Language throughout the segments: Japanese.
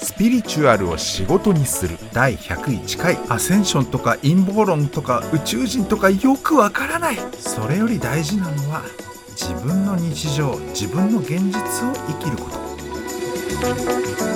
スピリチュアルを仕事にする第101回アセンションとか陰謀論とか宇宙人とかよくわからない。それより大事なのは自分の日常自分の現実を生きること。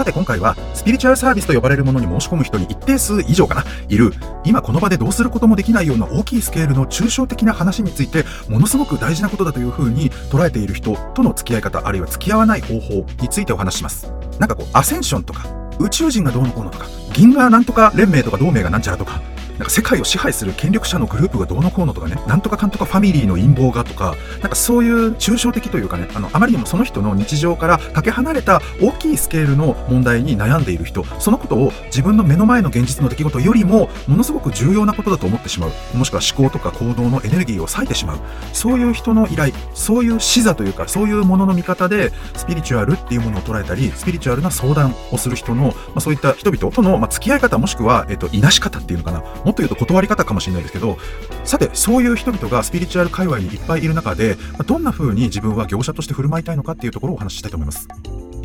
さて今回はスピリチュアルサービスと呼ばれるものに申し込む人に一定数以上かないる。今この場でどうすることもできないような大きいスケールの抽象的な話についてものすごく大事なことだというふうに捉えている人との付き合い方あるいは付き合わない方法についてお話します。なんかこうアセンションとか宇宙人がどうのこうのとか銀河なんとか連盟とか同盟がなんちゃらとかなんか世界を支配する権力者のグループがどうのこうのとかね、なんとかかんとかファミリーの陰謀がとか、なんかそういう抽象的というかね、あの、あまりにもその人の日常からかけ離れた大きいスケールの問題に悩んでいる人、そのことを自分の目の前の現実の出来事よりも、ものすごく重要なことだと思ってしまう、もしくは思考とか行動のエネルギーを割いてしまう、そういう人の依頼、そういう視座というか、そういうものの見方で、スピリチュアルっていうものを捉えたり、スピリチュアルな相談をする人の、まあ、そういった人々との、まあ、付き合い方、もしくは、えっと、いなし方っていうのかな、もっと言うと断り方かもしれないですけどさてそういう人々がスピリチュアル界隈にいっぱいいる中でどんな風に自分は業者として振る舞いたいのかっていうところをお話ししたいと思います。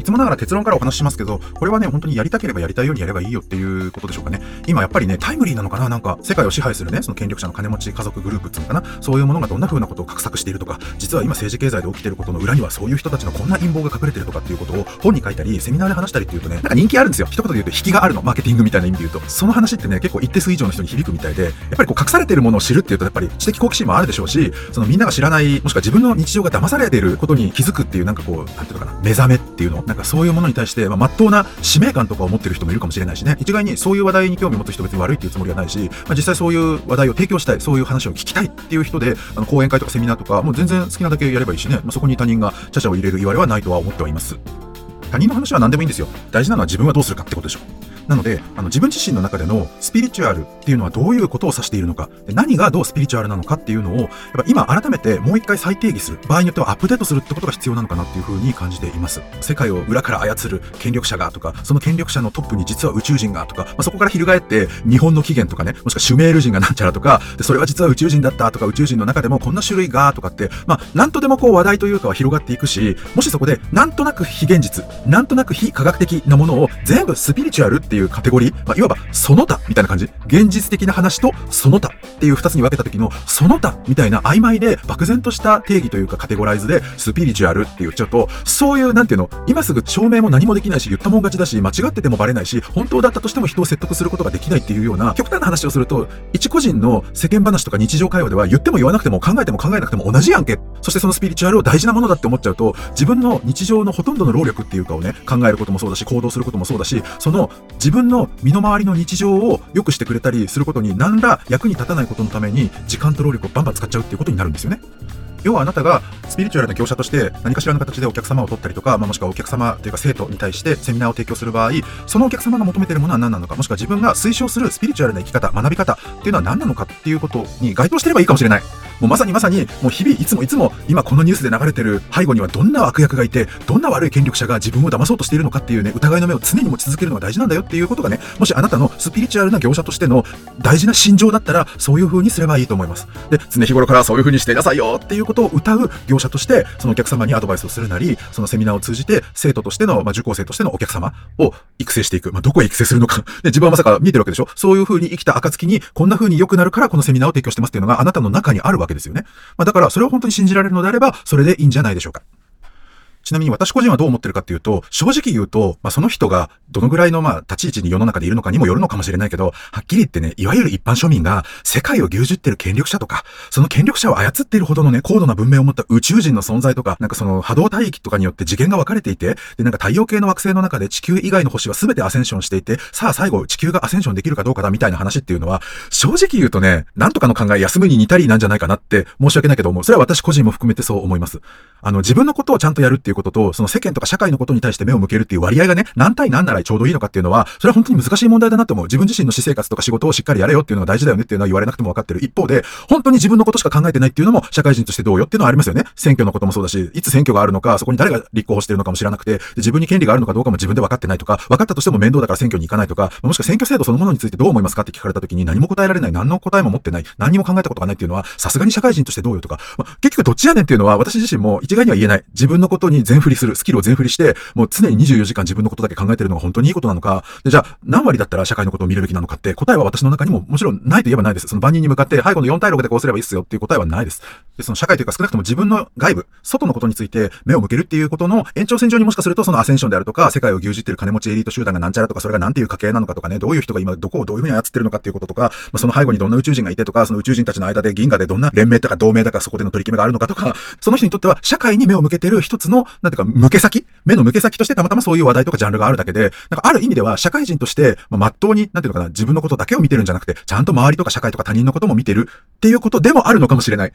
つもながら結論からお話ししますけどこれはね本当にやりたければやりたいようにやればいいよっていうことでしょうかね。今やっぱりねタイムリーなのかななんか世界を支配するねその権力者の金持ち家族グループっていうのかなそういうものがどんな風なことを画策しているとか実は今政治経済で起きてることの裏にはそういう人たちのこんな陰謀が隠れてるとかっていうことを本に書いたりセミナーで話したりっていうとねなんか人気あるんですよ。一言で言うと引きがあるのマーケティングみたいな意味で言うとその話ってね結構一定数以上の人に響くみたいでやっぱりこう隠されてるものを知るっていうとやっぱり知的好奇心もあるでしょうしそのみんなが知らないもしくは自分の日常が騙されていることに気づくっていうなんかこうなんていうのかな目覚めっていうのなんかそういうものに対して、まあ、真っ当な使命感とかを持ってる人もいるかもしれないしね。一概にそういう話題に興味を持つ人別に悪いっていうつもりはないし、まあ、実際そういう話題を提供したいそういう話を聞きたいっていう人であの講演会とかセミナーとかもう全然好きなだけやればいいしね、まあ、そこに他人がちゃちゃを入れる言われはないとは思ってはいます。他人の話は何でもいいんですよ。大事なのは自分はどうするかってことでしょ。なので、あの自分自身の中でのスピリチュアルっていうのはどういうことを指しているのか、何がどうスピリチュアルなのかっていうのを、やっぱ今改めてもう一回再定義する、場合によってはアップデートするってことが必要なのかなっていうふうに感じています。世界を裏から操る権力者がとか、その権力者のトップに実は宇宙人がとか、まあ、そこから翻って日本の起源とかね、もしくはシュメール人がなんちゃらとか、でそれは実は宇宙人だったとか、宇宙人の中でもこんな種類がとかって、まあ、なんとでもこう話題というかは広がっていくし、もしそこでなんとなく非現実、なんとなく非科学的なものを全部スピリチュアルっていうカテゴリー、まあいわばその他みたいな感じ。現実的な話とその他っていう二つに分けた時のその他みたいな曖昧で漠然とした定義というかカテゴライズでスピリチュアルって言っちゃうと、そういうなんていうの、今すぐ証明も何もできないし言ったもん勝ちだし間違っててもバレないし、本当だったとしても人を説得することができないっていうような極端な話をすると、一個人の世間話とか日常会話では言っても言わなくても考えても考えなくても同じやんけ。そしてそのスピリチュアルを大事なものだって思っちゃうと、自分の日常のほとんどの労力っていうかをね、考えることもそうだし、行動することもそうだし、その自分の身の回りの日常を良くしてくれたりすることに何ら役に立たないことのために時間と労力をバンバン使っちゃうっていうことになるんですよね。要はあなたがスピリチュアルな業者として何かしらの形でお客様を取ったりとか、まあ、もしくはお客様というか生徒に対してセミナーを提供する場合、そのお客様が求めているものは何なのか、もしくは自分が推奨するスピリチュアルな生き方、学び方っていうのは何なのかっていうことに該当してればいいかもしれない。もうまさにまさに、もう日々いつもいつも今このニュースで流れてる背後にはどんな悪役がいて、どんな悪い権力者が自分を騙そうとしているのかっていうね、疑いの目を常に持ち続けるのが大事なんだよっていうことがね、もしあなたのスピリチュアルな業者としての大事な心情だったら、そういう風にすればいいと思います。で、常日頃からそういう風にしていなさいよっていうことを歌う業者として、そのお客様にアドバイスをするなり、そのセミナーを通じて、生徒としての、まあ、受講生としてのお客様を育成していく。まあ、どこへ育成するのか。で、自分はまさか見えてるわけでしょそういう風に生きた暁に、こんな風に良くなるからこのセミナーを提供してますっていうのがあなたの中にあるわわけですよね。まあ、だから、それを本当に信じられるのであれば、それでいいんじゃないでしょうか。ちなみに私個人はどう思ってるかっていうと、正直言うと、まあ、その人がどのぐらいのまあ立ち位置に世の中でいるのかにもよるのかもしれないけど、はっきり言ってね、いわゆる一般庶民が世界を牛耳ってる権力者とか、その権力者を操っているほどのね、高度な文明を持った宇宙人の存在とか、なんかその波動帯域とかによって次元が分かれていて、で、なんか太陽系の惑星の中で地球以外の星は全てアセンションしていて、さあ最後地球がアセンションできるかどうかだみたいな話っていうのは、正直言うとね、なんとかの考え休むに似たりなんじゃないかなって申し訳ないけども、それは私個人も含めてそう思います。あの、自分のことをちゃんとやるっていうことと、その世間とか社会のことに対して目を向けるっていう割合がね、何対何ならちょうどいいのかっていうのは、それは本当に難しい問題だなって思う。自分自身の私生活とか仕事をしっかりやれよっていうのが大事だよねっていうのは言われなくても分かってる。一方で、本当に自分のことしか考えてないっていうのも社会人としてどうよっていうのはありますよね。選挙のこともそうだし、いつ選挙があるのか、そこに誰が立候補してるのかも知らなくて、自分に権利があるのかどうかも自分で分かってないとか、分かったとしても面倒だから選挙に行かないとか、もしくは選挙制度そのものについてどう思いますかって聞かれた時に何も答えられない、何の答えも持ってない、何にも考えたことがないっていうのは、さすがに社会人としてどうよとか、まあ、結局どっちやねんっていうのは私自身も一概には言えない。自分のことに全振りする、スキルを全振りして、もう常に24時間自分のことだけ考えてるのが本当にいいことなのか、でじゃあ何割だったら社会のことを見るべきなのかって答えは私の中にももちろんないと言えばないです。その万人に向かって、はい、この4対6でこうすればいいっすよっていう答えはないです。で、その社会というか少なくとも自分の外部、外のことについて目を向けるっていうことの延長線上にもしかするとそのアセンションであるとか、世界を牛耳ってる金持ちエリート集団がなんちゃらとか、それがなんていう家系なのかとかね、どういう人が今どこをどういうふうに操ってるのかっていうこととか、まあ、その背後にどんな宇宙人がいてとか、その宇宙人たちの間で銀河でどんな連盟とか同盟だかそこでの取り決めがあるのかとか、その人にとっては社会に目を向けてる一つの、なんていうか、向け先？目の向け先としてたまたまそういう話題とかジャンルがあるだけで、なんかある意味では社会人として、まあ、真っ当に、なんていうのかな、自分のことだけを見てるんじゃなくて、ちゃんと周りとか社会とか他人のことも見てるっていうことでもあるのかもしれない。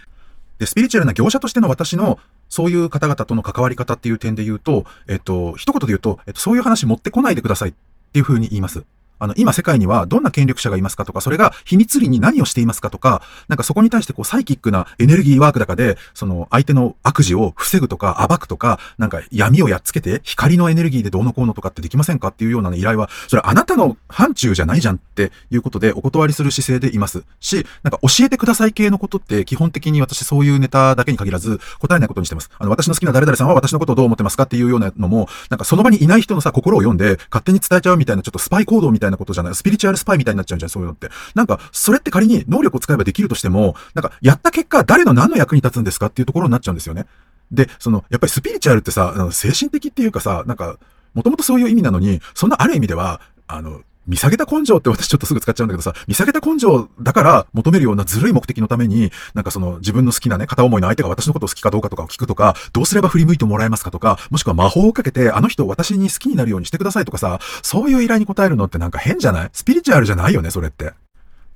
で、スピリチュアルな業者としての私の、そういう方々との関わり方っていう点で言うと、えっと、一言で言うと、えっと、そういう話持ってこないでくださいっていうふうに言います。あの、今世界にはどんな権力者がいますかとか、それが秘密裏に何をしていますかとか、なんかそこに対してこうサイキックなエネルギーワークだかで、その相手の悪事を防ぐとか暴くとか、なんか闇をやっつけて光のエネルギーでどうのこうのとかってできませんかっていうような、依頼は、それあなたの範疇じゃないじゃんっていうことでお断りする姿勢でいますし、なんか教えてください系のことって基本的に私そういうネタだけに限らず答えないことにしてます。あの、私の好きな誰々さんは私のことをどう思ってますかっていうようなのも、なんかその場にいない人のさ、心を読んで勝手に伝えちゃうみたいなちょっとスパイ行動みたいななことじゃない？スピリチュアルスパイみたいになっちゃうじゃん、そういうのって。なんか、それって仮に能力を使えばできるとしても、なんか、やった結果、誰の何の役に立つんですかっていうところになっちゃうんですよね。で、その、やっぱりスピリチュアルってさ、精神的っていうかさ、なんか、もともとそういう意味なのに、そんなある意味では、あの、見下げた根性って私ちょっとすぐ使っちゃうんだけどさ、見下げた根性だから求めるようなずるい目的のために、なんかその自分の好きなね、片思いの相手が私のことを好きかどうかとかを聞くとか、どうすれば振り向いてもらえますかとか、もしくは魔法をかけてあの人を私に好きになるようにしてくださいとかさ、そういう依頼に応えるのってなんか変じゃない？スピリチュアルじゃないよね、それって。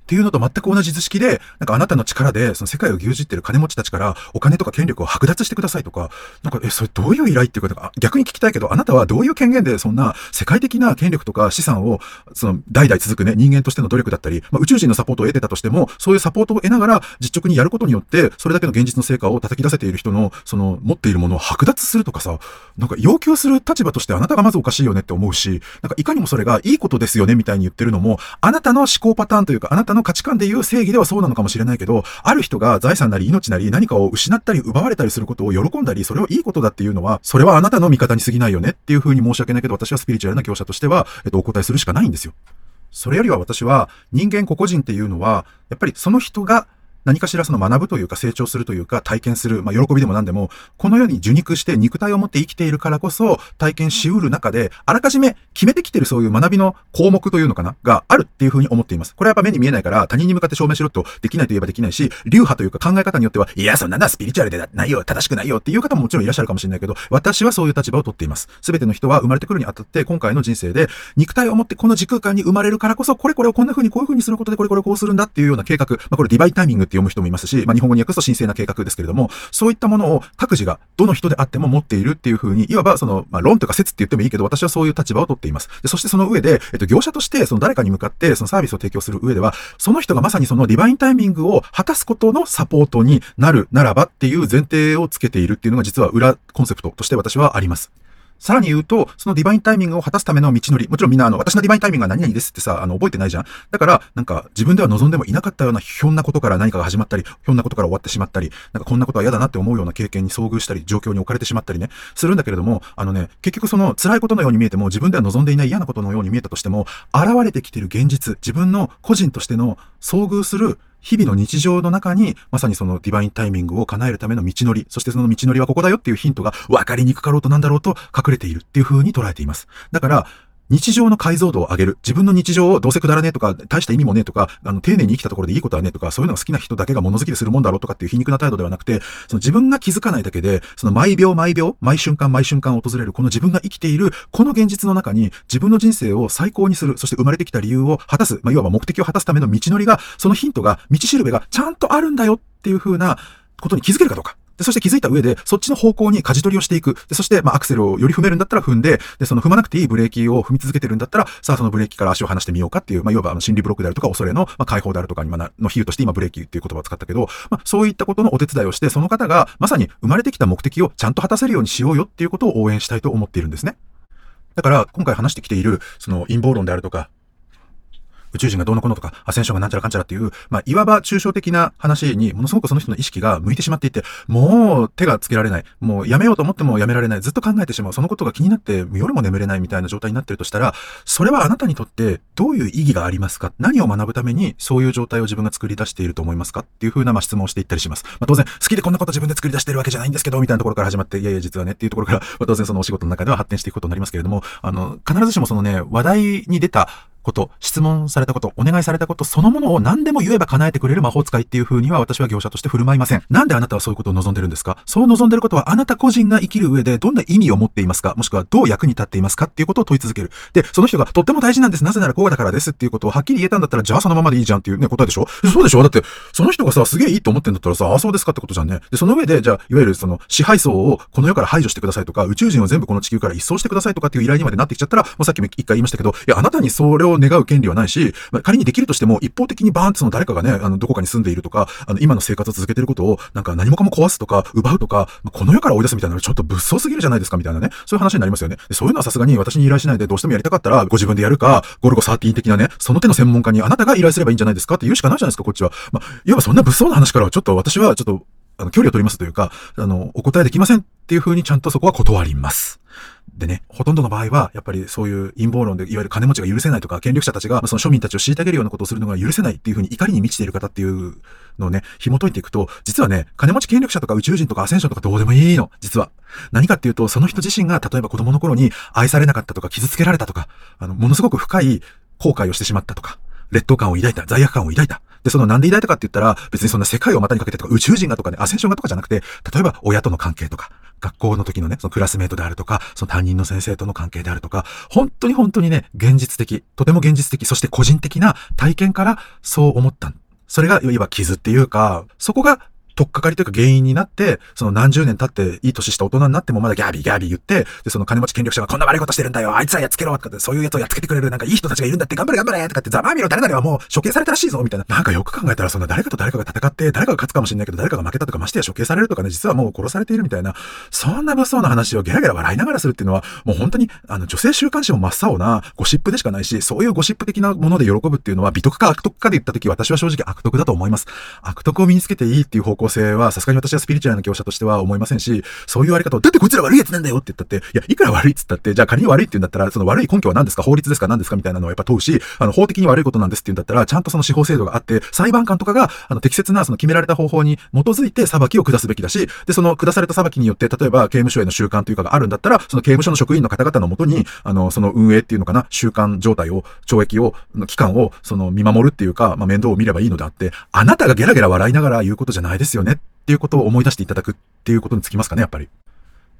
っていうのと全く同じ図式で、なんかあなたの力で、その世界を牛耳ってる金持ちたちからお金とか権力を剥奪してくださいとか、なんか、え、それどういう依頼っていうか、逆に聞きたいけど、あなたはどういう権限でそんな世界的な権力とか資産を、その代々続くね、人間としての努力だったり、まあ、宇宙人のサポートを得てたとしても、そういうサポートを得ながら実直にやることによって、それだけの現実の成果を叩き出せている人の、その持っているものを剥奪するとかさ、なんか要求する立場としてあなたがまずおかしいよねって思うし、なんかいかにもそれがいいことですよねみたいに言ってるのも、あなたの思考パターンというか、あなたの価値観で言う正義ではそうなのかもしれないけど、ある人が財産なり命なり何かを失ったり奪われたりすることを喜んだり、それをいいことだっていうのは、それはあなたの味方に過ぎないよねっていうふうに申し訳ないけど、私はスピリチュアルな業者としては、えっと、お答えするしかないんですよ。それよりは私は、人間個々人っていうのは、やっぱりその人が何かしらその学ぶというか成長するというか体験する、まあ、喜びでも何でも、この世に受肉して肉体を持って生きているからこそ体験しうる中で、あらかじめ決めてきてるそういう学びの項目というのかながあるっていうふうに思っています。これはやっぱ目に見えないから他人に向かって証明しろとできないと言えばできないし、流派というか考え方によっては、いや、そんなのはスピリチュアルでないよ、正しくないよっていう方ももちろんいらっしゃるかもしれないけど、私はそういう立場を取っています。すべての人は生まれてくるにあたって今回の人生で肉体を持ってこの時空間に生まれるからこそ、これこれをこんな風にこういう風にすることでこれこれこうするんだっていうような計画、まあこれディバイタイミングって読む人もいますし、まあ日本語に訳すと神聖な計画ですけれども、そういったものを各自がどの人であっても持っているっていうふうに、いわばその、まあ、論とか説って言ってもいいけど、私はそういう立場を取っています。でそしてその上で、えっと、業者として、その誰かに向かって、そのサービスを提供する上では、その人がまさにそのディバインタイミングを果たすことのサポートになるならばっていう前提をつけているっていうのが実は裏コンセプトとして私はあります。さらに言うと、そのディバインタイミングを果たすための道のり。もちろんみんな、あの、私のディバインタイミングは何々ですってさ、あの、覚えてないじゃん。だから、なんか、自分では望んでもいなかったようなひょんなことから何かが始まったり、ひょんなことから終わってしまったり、なんかこんなことは嫌だなって思うような経験に遭遇したり、状況に置かれてしまったりね、するんだけれども、あのね、結局その辛いことのように見えても、自分では望んでいない嫌なことのように見えたとしても、現れてきてる現実、自分の個人としての遭遇する日々の日常の中に、まさにそのディバインタイミングを叶えるための道のり、そしてその道のりはここだよっていうヒントが分かりにくかろうとなんだろうと隠れているっていう風に捉えています。だから、日常の解像度を上げる。自分の日常をどうせくだらねえとか、大した意味もねえとか、あの、丁寧に生きたところでいいことはねえとか、そういうのが好きな人だけが物好きでするもんだろうとかっていう皮肉な態度ではなくて、その自分が気づかないだけで、その毎秒毎秒、毎瞬間毎瞬間訪れるこの自分が生きている、この現実の中に自分の人生を最高にする、そして生まれてきた理由を果たす、まあ、いわば目的を果たすための道のりが、そのヒントが、道しるべがちゃんとあるんだよっていう風なことに気づけるかどうか。で、そして気づいた上で、そっちの方向に舵取りをしていく。で、そして、まあ、アクセルをより踏めるんだったら踏んで、で、その踏まなくていいブレーキを踏み続けてるんだったら、さあ、そのブレーキから足を離してみようかっていう、まあ、いわば、あの、心理ブロックであるとか、恐れの、まあ、解放であるとかに、まあ、の比喩として今、ブレーキっていう言葉を使ったけど、まあ、そういったことのお手伝いをして、その方が、まさに生まれてきた目的をちゃんと果たせるようにしようよっていうことを応援したいと思っているんですね。だから、今回話してきている、その陰謀論であるとか、宇宙人がどうのこうのとか、アセンションがなんちゃらかんちゃらっていう、まあ、いわば抽象的な話に、ものすごくその人の意識が向いてしまっていて、もう手がつけられない。もうやめようと思ってもやめられない。ずっと考えてしまう。そのことが気になって、夜も眠れないみたいな状態になってるとしたら、それはあなたにとってどういう意義がありますか？何を学ぶためにそういう状態を自分が作り出していると思いますか？っていう風なまあ質問をしていったりします。まあ、当然、好きでこんなこと自分で作り出してるわけじゃないんですけど、みたいなところから始まって、いやいや実はねっていうところから、まあ、当然そのお仕事の中では発展していくことになりますけれども、あの、必ずしもそのね、話題に出たこと、質問されたこと、お願いされたことそのものを何でも言えば叶えてくれる魔法使いっていう風には私は業者として振る舞いません。なんであなたはそういうことを望んでるんですか？そう望んでることはあなた個人が生きる上でどんな意味を持っていますか？もしくはどう役に立っていますか？っていうことを問い続ける。で、その人がとっても大事なんです。なぜならこうだからですっていうことをはっきり言えたんだったら、じゃあそのままでいいじゃんっていうね、答えでしょ？そうでしょ？だって、その人がさ、すげえいいと思ってんだったらさ、あ、そうですかってことじゃんね。で、その上で、じゃあ、いわゆるその支配層をこの世から排除してくださいとか、宇宙人を全部この地球から一掃してくださいとかっていう依頼にまでなってきちゃったら、もうさっきも一回言いましたけど、いや、あなたにそれを願う権利はないし、まあ、仮にできるとしても、一方的にバーンってその誰かがね、あの、どこかに住んでいるとか、あの、今の生活を続けてることを、なんか何もかも壊すとか、奪うとか、まあ、この世から追い出すみたいなのちょっと物騒すぎるじゃないですか、みたいなね。そういう話になりますよね。でそういうのはさすがに私に依頼しないでどうしてもやりたかったら、ご自分でやるか、ゴルゴ13的なね、その手の専門家にあなたが依頼すればいいんじゃないですか？って言うしかないじゃないですか、こっちは。まあ、いわばそんな物騒な話からはちょっと私はちょっと、あの、距離を取りますというか、あの、お答えできませんっていう風にちゃんとそこは断ります。でね、ほとんどの場合は、やっぱりそういう陰謀論で、いわゆる金持ちが許せないとか、権力者たちが、その庶民たちを虐げるようなことをするのが許せないっていうふうに怒りに満ちている方っていうのをね、紐解いていくと、実はね、金持ち権力者とか宇宙人とかアセンションとかどうでもいいの、実は。何かっていうと、その人自身が、例えば子供の頃に愛されなかったとか、傷つけられたとか、あの、ものすごく深い後悔をしてしまったとか、劣等感を抱いた、罪悪感を抱いた。で、そのなんで抱いたかって言ったら、別にそんな世界を股にかけてとか宇宙人がとかね、アセンションがとかじゃなくて、例えば親との関係とか、学校の時のね、そのクラスメートであるとか、その担任の先生との関係であるとか、本当に本当にね、現実的、とても現実的、そして個人的な体験からそう思った。それが、いわば傷っていうか、そこがとっかかりというか原因になって、その何十年経っていい年した大人になってもまだギャービーギャービー言って、で、その金持ち権力者がこんな悪いことしてるんだよ、あいつはやっつけろとかって、そういうやつをやっつけてくれるなんかいい人たちがいるんだって頑張れ頑張れとかって、ざまあみろ誰々はもう処刑されたらしいぞみたいな。なんかよく考えたらそんな誰かと誰かが戦って、誰かが勝つかもしれないけど誰かが負けたとかましてや処刑されるとかね、実はもう殺されているみたいな、そんな物騒な話をゲラゲラ笑いながらするっていうのは、もう本当に、あの、女性週刊誌も真っ青なゴシップでしかないし、そういうゴシップ的なもので喜ぶっていうのは美徳か悪徳かで言った時私は正直悪徳だと思います。悪徳を身につけていいっていう方向性はさすがに私はスピリチュアルな業者としては思いませんし、そういう言われ方を、だってこいつら悪いやつなんだよって言ったって、いや、いくら悪いっつったって、じゃあ仮に悪いって言うんだったら、その悪い根拠は何ですか？法律ですか何ですかみたいなのをやっぱ問うし、あの、法的に悪いことなんですって言うんだったら、ちゃんとその司法制度があって、裁判官とかが、あの、適切なその決められた方法に基づいて裁きを下すべきだし、で、その下された裁きによって、例えば刑務所への習慣というかがあるんだったら、その刑務所の職員の方々のもとに、あの、その運営っていうのかな、習慣状態を、懲役を、の期間を、その見守るっていうか、まあ、面倒を見ればいいのであって、あなたがゲラゲラ笑いながら言うことじゃないですよ。よね？っていうことを思い出していただくっていうことにつきますかね、やっぱり。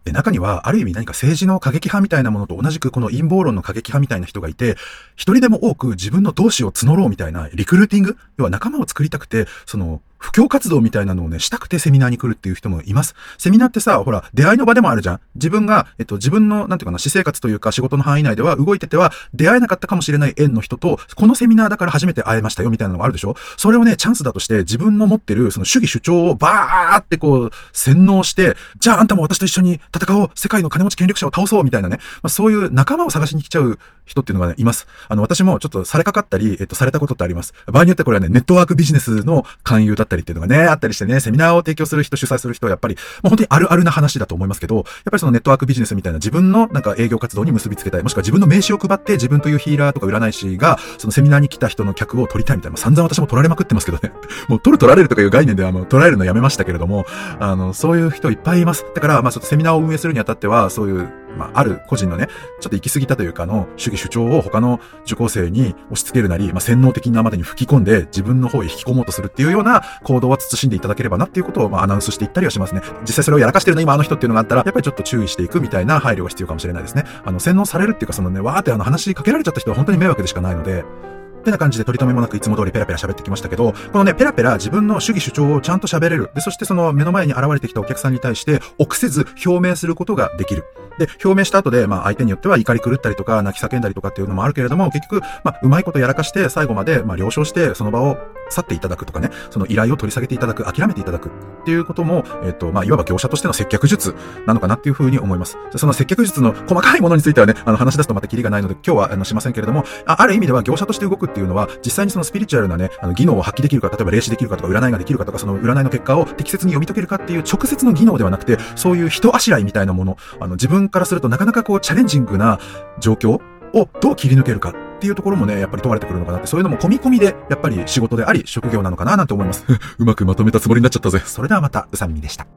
で、中には、ある意味何か政治の過激派みたいなものと同じくこの陰謀論の過激派みたいな人がいて、一人でも多く自分の同志を募ろうみたいなリクルーティング？要は仲間を作りたくて、その、布教活動みたいなのをね、したくてセミナーに来るっていう人もいます。セミナーってさ、ほら、出会いの場でもあるじゃん。自分が、えっと、自分の、なんていうかな、私生活というか仕事の範囲内では動いてては出会えなかったかもしれない縁の人と、このセミナーだから初めて会えましたよみたいなのがあるでしょそれをね、チャンスだとして自分の持ってるその主義主張をバーってこう、洗脳して、じゃああんたも私と一緒に戦おう世界の金持ち権力者を倒そうみたいなね、まあ、そういう仲間を探しに来ちゃう人っていうのがね、います。あの、私もちょっとされかかったり、えっと、されたことってあります。場合によってこれはね、ネットワークビジネスの勧誘だだったりっていうのがね、あったりしてね、セミナーを提供する人、主催する人はやっぱり、もう本当にあるあるな話だと思いますけど、やっぱりそのネットワークビジネスみたいな自分のなんか営業活動に結びつけたい、もしくは自分の名刺を配って自分というヒーラーとか占い師が、そのセミナーに来た人の客を取りたいみたいな、散々私も取られまくってますけどね。もう取る取られるとかいう概念ではもう取られるのやめましたけれども、あの、そういう人いっぱいいます。だから、まあちょっとセミナーを運営するにあたっては、そういう、まあ、ある個人のね、ちょっと行き過ぎたというかの主義主張を他の受講生に押し付けるなり、まあ、洗脳的なまでに吹き込んで自分の方へ引き込もうとするっていうような行動は慎んでいただければなっていうことを、まあ、アナウンスしていったりはしますね。実際それをやらかしてるの今あの人っていうのがあったら、やっぱりちょっと注意していくみたいな配慮が必要かもしれないですね。あの、洗脳されるっていうかそのね、わーってあの話しかけられちゃった人は本当に迷惑でしかないので、ってな感じで取り留めもなくいつも通りペラペラ喋ってきましたけど、このね、ペラペラ自分の主義主張をちゃんと喋れる。で、そしてその目の前に現れてきたお客さんに対して臆せず表明することができる。で、表明した後で、まあ相手によっては怒り狂ったりとか、泣き叫んだりとかっていうのもあるけれども、結局、まあうまいことやらかして最後まで、まあ了承してその場を去っていただくとかね、その依頼を取り下げていただく、諦めていただくっていうことも、えっ、と、まあ、いわば業者としての接客術なのかなっていうふうに思います。その接客術の細かいものについてはね、あの、話し出すとまたキリがないので、今日は、あの、しませんけれども、あある意味では業者として動くっていうのは、実際にそのスピリチュアルなね、あの、技能を発揮できるか、例えば霊視できるかとか、占いができるかとか、その占いの結果を適切に読み解けるかっていう直接の技能ではなくて、そういう人あしらいみたいなもの、あの、自分からするとなかなかこう、チャレンジングな状況をどう切り抜けるかっていうところもね、やっぱり問われてくるのかなって、そういうのも込み込みで、やっぱり仕事であり、職業なのかななんて思います。うまくまとめたつもりになっちゃったぜ。それではまた、うさみみでした。